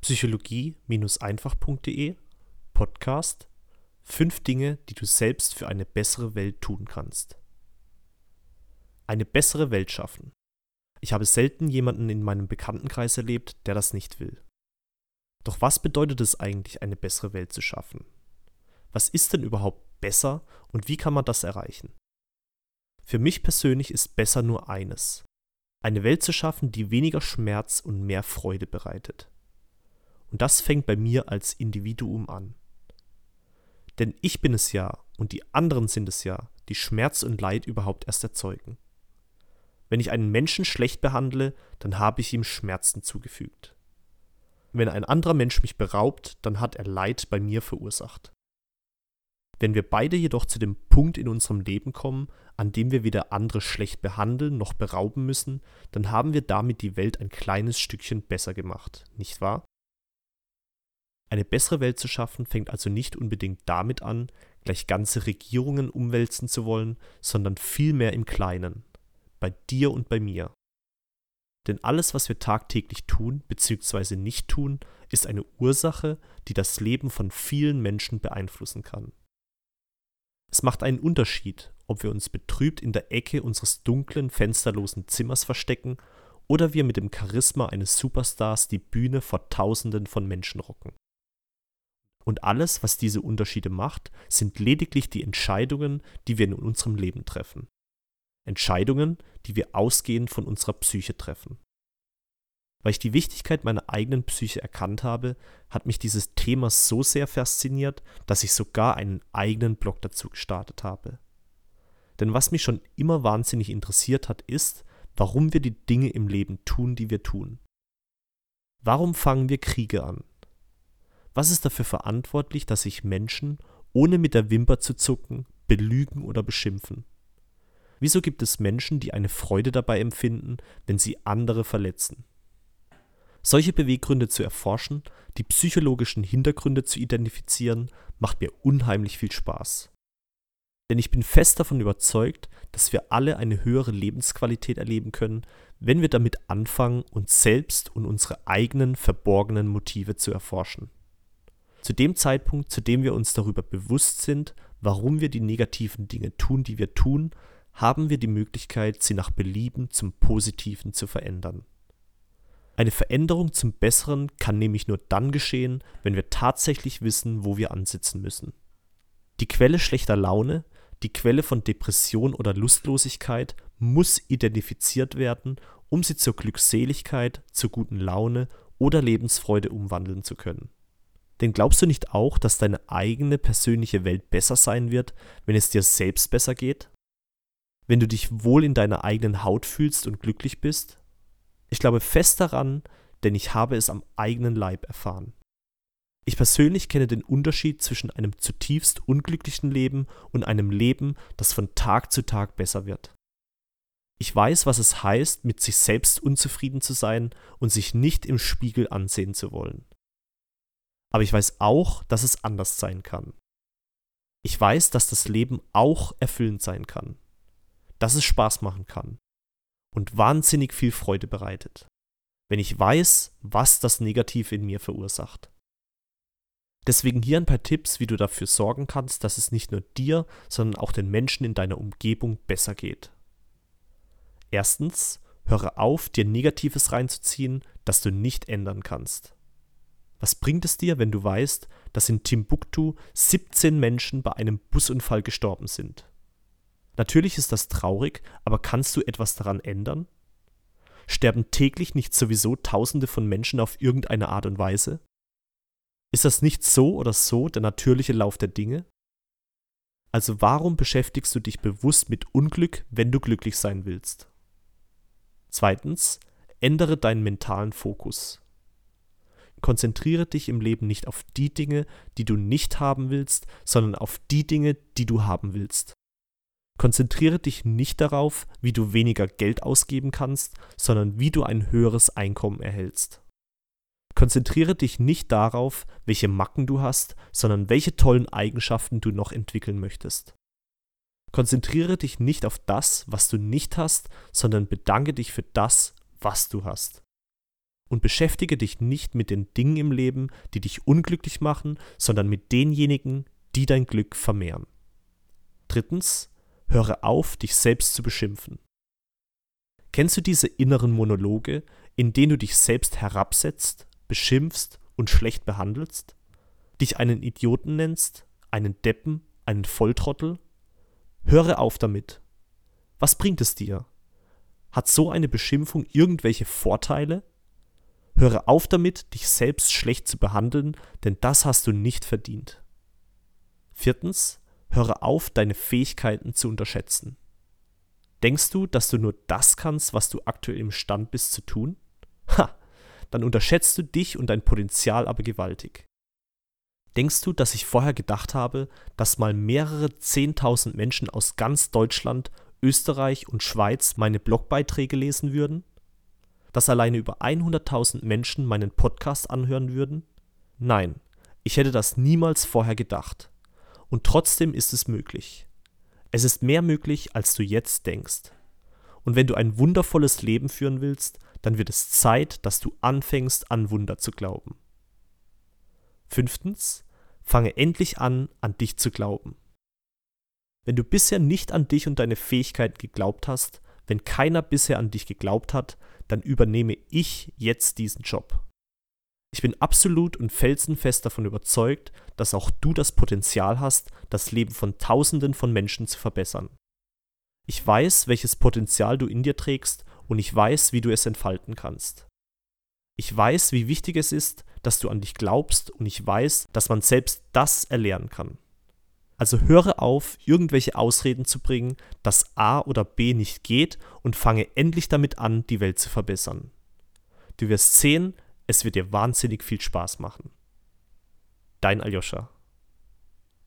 psychologie-einfach.de Podcast 5 Dinge, die du selbst für eine bessere Welt tun kannst. Eine bessere Welt schaffen. Ich habe selten jemanden in meinem Bekanntenkreis erlebt, der das nicht will. Doch was bedeutet es eigentlich, eine bessere Welt zu schaffen? Was ist denn überhaupt besser und wie kann man das erreichen? Für mich persönlich ist besser nur eines. Eine Welt zu schaffen, die weniger Schmerz und mehr Freude bereitet. Und das fängt bei mir als Individuum an. Denn ich bin es ja und die anderen sind es ja, die Schmerz und Leid überhaupt erst erzeugen. Wenn ich einen Menschen schlecht behandle, dann habe ich ihm Schmerzen zugefügt. Wenn ein anderer Mensch mich beraubt, dann hat er Leid bei mir verursacht. Wenn wir beide jedoch zu dem Punkt in unserem Leben kommen, an dem wir weder andere schlecht behandeln noch berauben müssen, dann haben wir damit die Welt ein kleines Stückchen besser gemacht, nicht wahr? Eine bessere Welt zu schaffen fängt also nicht unbedingt damit an, gleich ganze Regierungen umwälzen zu wollen, sondern vielmehr im Kleinen, bei dir und bei mir. Denn alles, was wir tagtäglich tun bzw. nicht tun, ist eine Ursache, die das Leben von vielen Menschen beeinflussen kann. Es macht einen Unterschied, ob wir uns betrübt in der Ecke unseres dunklen, fensterlosen Zimmers verstecken oder wir mit dem Charisma eines Superstars die Bühne vor Tausenden von Menschen rocken. Und alles, was diese Unterschiede macht, sind lediglich die Entscheidungen, die wir in unserem Leben treffen. Entscheidungen, die wir ausgehend von unserer Psyche treffen. Weil ich die Wichtigkeit meiner eigenen Psyche erkannt habe, hat mich dieses Thema so sehr fasziniert, dass ich sogar einen eigenen Blog dazu gestartet habe. Denn was mich schon immer wahnsinnig interessiert hat, ist, warum wir die Dinge im Leben tun, die wir tun. Warum fangen wir Kriege an? Was ist dafür verantwortlich, dass sich Menschen, ohne mit der Wimper zu zucken, belügen oder beschimpfen? Wieso gibt es Menschen, die eine Freude dabei empfinden, wenn sie andere verletzen? Solche Beweggründe zu erforschen, die psychologischen Hintergründe zu identifizieren, macht mir unheimlich viel Spaß. Denn ich bin fest davon überzeugt, dass wir alle eine höhere Lebensqualität erleben können, wenn wir damit anfangen, uns selbst und unsere eigenen verborgenen Motive zu erforschen. Zu dem Zeitpunkt, zu dem wir uns darüber bewusst sind, warum wir die negativen Dinge tun, die wir tun, haben wir die Möglichkeit, sie nach Belieben zum Positiven zu verändern. Eine Veränderung zum Besseren kann nämlich nur dann geschehen, wenn wir tatsächlich wissen, wo wir ansitzen müssen. Die Quelle schlechter Laune, die Quelle von Depression oder Lustlosigkeit muss identifiziert werden, um sie zur Glückseligkeit, zur guten Laune oder Lebensfreude umwandeln zu können. Denn glaubst du nicht auch, dass deine eigene persönliche Welt besser sein wird, wenn es dir selbst besser geht? Wenn du dich wohl in deiner eigenen Haut fühlst und glücklich bist? Ich glaube fest daran, denn ich habe es am eigenen Leib erfahren. Ich persönlich kenne den Unterschied zwischen einem zutiefst unglücklichen Leben und einem Leben, das von Tag zu Tag besser wird. Ich weiß, was es heißt, mit sich selbst unzufrieden zu sein und sich nicht im Spiegel ansehen zu wollen. Aber ich weiß auch, dass es anders sein kann. Ich weiß, dass das Leben auch erfüllend sein kann. Dass es Spaß machen kann. Und wahnsinnig viel Freude bereitet. Wenn ich weiß, was das Negative in mir verursacht. Deswegen hier ein paar Tipps, wie du dafür sorgen kannst, dass es nicht nur dir, sondern auch den Menschen in deiner Umgebung besser geht. Erstens, höre auf, dir Negatives reinzuziehen, das du nicht ändern kannst. Was bringt es dir, wenn du weißt, dass in Timbuktu 17 Menschen bei einem Busunfall gestorben sind? Natürlich ist das traurig, aber kannst du etwas daran ändern? Sterben täglich nicht sowieso Tausende von Menschen auf irgendeine Art und Weise? Ist das nicht so oder so der natürliche Lauf der Dinge? Also warum beschäftigst du dich bewusst mit Unglück, wenn du glücklich sein willst? Zweitens, ändere deinen mentalen Fokus. Konzentriere dich im Leben nicht auf die Dinge, die du nicht haben willst, sondern auf die Dinge, die du haben willst. Konzentriere dich nicht darauf, wie du weniger Geld ausgeben kannst, sondern wie du ein höheres Einkommen erhältst. Konzentriere dich nicht darauf, welche Macken du hast, sondern welche tollen Eigenschaften du noch entwickeln möchtest. Konzentriere dich nicht auf das, was du nicht hast, sondern bedanke dich für das, was du hast. Und beschäftige dich nicht mit den Dingen im Leben, die dich unglücklich machen, sondern mit denjenigen, die dein Glück vermehren. Drittens, höre auf, dich selbst zu beschimpfen. Kennst du diese inneren Monologe, in denen du dich selbst herabsetzt, beschimpfst und schlecht behandelst? Dich einen Idioten nennst, einen Deppen, einen Volltrottel? Höre auf damit. Was bringt es dir? Hat so eine Beschimpfung irgendwelche Vorteile? Höre auf damit, dich selbst schlecht zu behandeln, denn das hast du nicht verdient. Viertens, höre auf, deine Fähigkeiten zu unterschätzen. Denkst du, dass du nur das kannst, was du aktuell imstand bist zu tun? Ha, dann unterschätzt du dich und dein Potenzial aber gewaltig. Denkst du, dass ich vorher gedacht habe, dass mal mehrere Zehntausend Menschen aus ganz Deutschland, Österreich und Schweiz meine Blogbeiträge lesen würden? Dass alleine über 100.000 Menschen meinen Podcast anhören würden? Nein, ich hätte das niemals vorher gedacht. Und trotzdem ist es möglich. Es ist mehr möglich, als du jetzt denkst. Und wenn du ein wundervolles Leben führen willst, dann wird es Zeit, dass du anfängst, an Wunder zu glauben. Fünftens, fange endlich an, an dich zu glauben. Wenn du bisher nicht an dich und deine Fähigkeiten geglaubt hast, wenn keiner bisher an dich geglaubt hat, dann übernehme ich jetzt diesen Job. Ich bin absolut und felsenfest davon überzeugt, dass auch du das Potenzial hast, das Leben von Tausenden von Menschen zu verbessern. Ich weiß, welches Potenzial du in dir trägst und ich weiß, wie du es entfalten kannst. Ich weiß, wie wichtig es ist, dass du an dich glaubst und ich weiß, dass man selbst das erlernen kann. Also höre auf, irgendwelche Ausreden zu bringen, dass A oder B nicht geht und fange endlich damit an, die Welt zu verbessern. Du wirst sehen, es wird dir wahnsinnig viel Spaß machen. Dein Aljoscha.